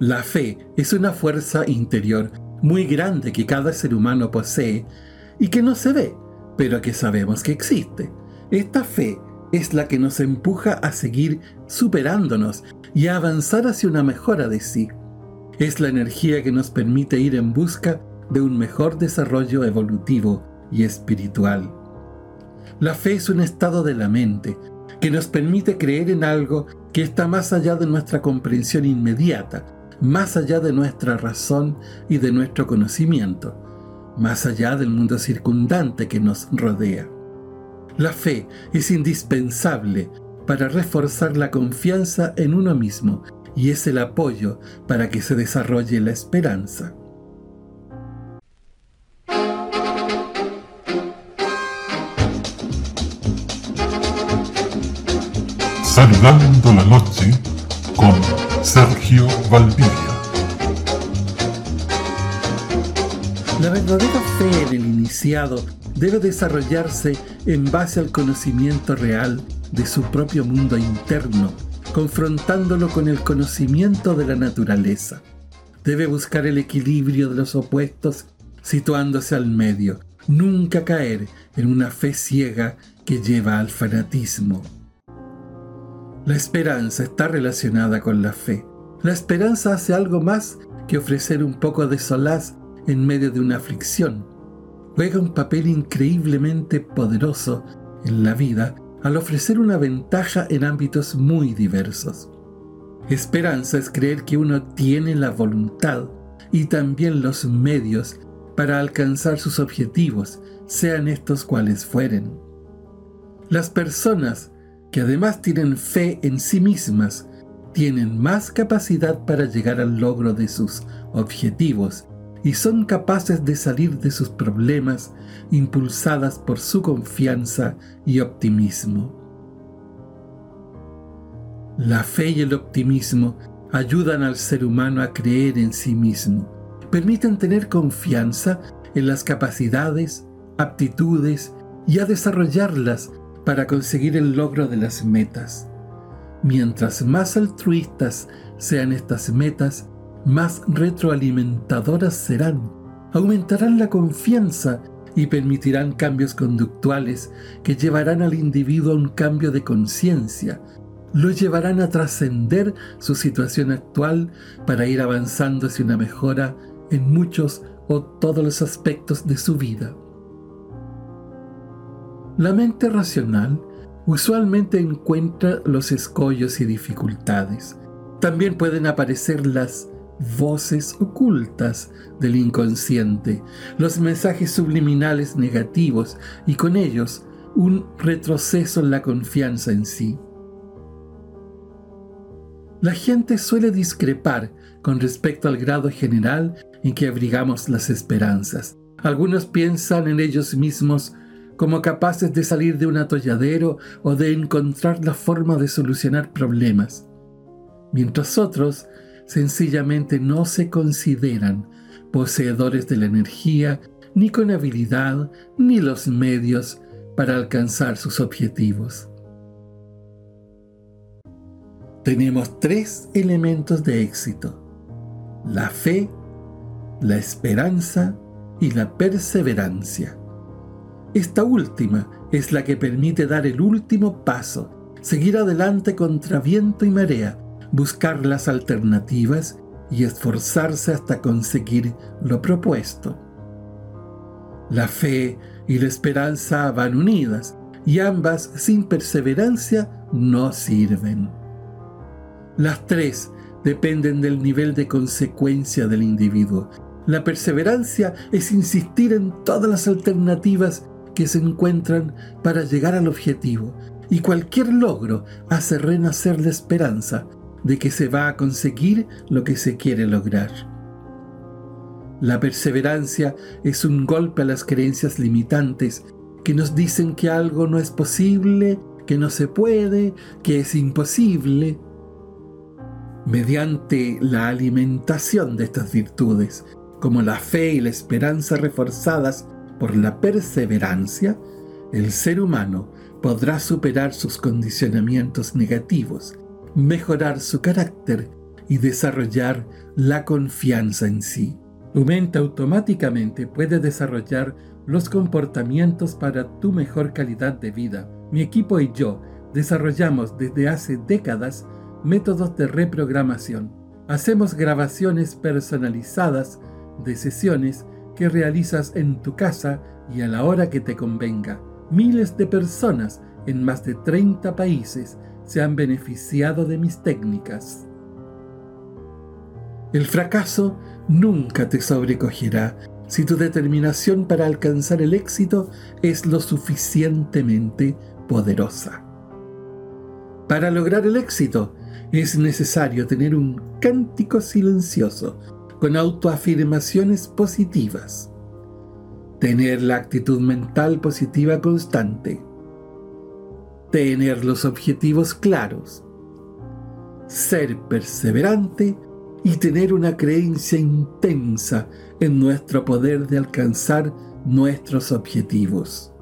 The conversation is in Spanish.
La fe es una fuerza interior muy grande que cada ser humano posee y que no se ve, pero que sabemos que existe. Esta fe es la que nos empuja a seguir superándonos y a avanzar hacia una mejora de sí. Es la energía que nos permite ir en busca de un mejor desarrollo evolutivo y espiritual. La fe es un estado de la mente que nos permite creer en algo que está más allá de nuestra comprensión inmediata, más allá de nuestra razón y de nuestro conocimiento, más allá del mundo circundante que nos rodea. La fe es indispensable para reforzar la confianza en uno mismo y es el apoyo para que se desarrolle la esperanza. Saludando la noche con Sergio Valdivia. La verdadera fe en el iniciado debe desarrollarse en base al conocimiento real de su propio mundo interno, confrontándolo con el conocimiento de la naturaleza. Debe buscar el equilibrio de los opuestos situándose al medio, nunca caer en una fe ciega que lleva al fanatismo. La esperanza está relacionada con la fe. La esperanza hace algo más que ofrecer un poco de solaz en medio de una aflicción. Juega un papel increíblemente poderoso en la vida al ofrecer una ventaja en ámbitos muy diversos. Esperanza es creer que uno tiene la voluntad y también los medios para alcanzar sus objetivos, sean estos cuales fueren. Las personas que además tienen fe en sí mismas, tienen más capacidad para llegar al logro de sus objetivos y son capaces de salir de sus problemas impulsadas por su confianza y optimismo. La fe y el optimismo ayudan al ser humano a creer en sí mismo, permiten tener confianza en las capacidades, aptitudes y a desarrollarlas para conseguir el logro de las metas. Mientras más altruistas sean estas metas, más retroalimentadoras serán, aumentarán la confianza y permitirán cambios conductuales que llevarán al individuo a un cambio de conciencia, lo llevarán a trascender su situación actual para ir avanzando hacia una mejora en muchos o todos los aspectos de su vida. La mente racional usualmente encuentra los escollos y dificultades. También pueden aparecer las voces ocultas del inconsciente, los mensajes subliminales negativos y con ellos un retroceso en la confianza en sí. La gente suele discrepar con respecto al grado general en que abrigamos las esperanzas. Algunos piensan en ellos mismos como capaces de salir de un atolladero o de encontrar la forma de solucionar problemas, mientras otros sencillamente no se consideran poseedores de la energía, ni con habilidad, ni los medios para alcanzar sus objetivos. Tenemos tres elementos de éxito, la fe, la esperanza y la perseverancia. Esta última es la que permite dar el último paso, seguir adelante contra viento y marea, buscar las alternativas y esforzarse hasta conseguir lo propuesto. La fe y la esperanza van unidas y ambas sin perseverancia no sirven. Las tres dependen del nivel de consecuencia del individuo. La perseverancia es insistir en todas las alternativas que se encuentran para llegar al objetivo y cualquier logro hace renacer la esperanza de que se va a conseguir lo que se quiere lograr. La perseverancia es un golpe a las creencias limitantes que nos dicen que algo no es posible, que no se puede, que es imposible. Mediante la alimentación de estas virtudes, como la fe y la esperanza reforzadas por la perseverancia, el ser humano podrá superar sus condicionamientos negativos, mejorar su carácter y desarrollar la confianza en sí. Tu mente automáticamente puede desarrollar los comportamientos para tu mejor calidad de vida. Mi equipo y yo desarrollamos desde hace décadas métodos de reprogramación. Hacemos grabaciones personalizadas de sesiones que realizas en tu casa y a la hora que te convenga. Miles de personas en más de 30 países se han beneficiado de mis técnicas. El fracaso nunca te sobrecogerá si tu determinación para alcanzar el éxito es lo suficientemente poderosa. Para lograr el éxito es necesario tener un cántico silencioso con autoafirmaciones positivas, tener la actitud mental positiva constante, tener los objetivos claros, ser perseverante y tener una creencia intensa en nuestro poder de alcanzar nuestros objetivos.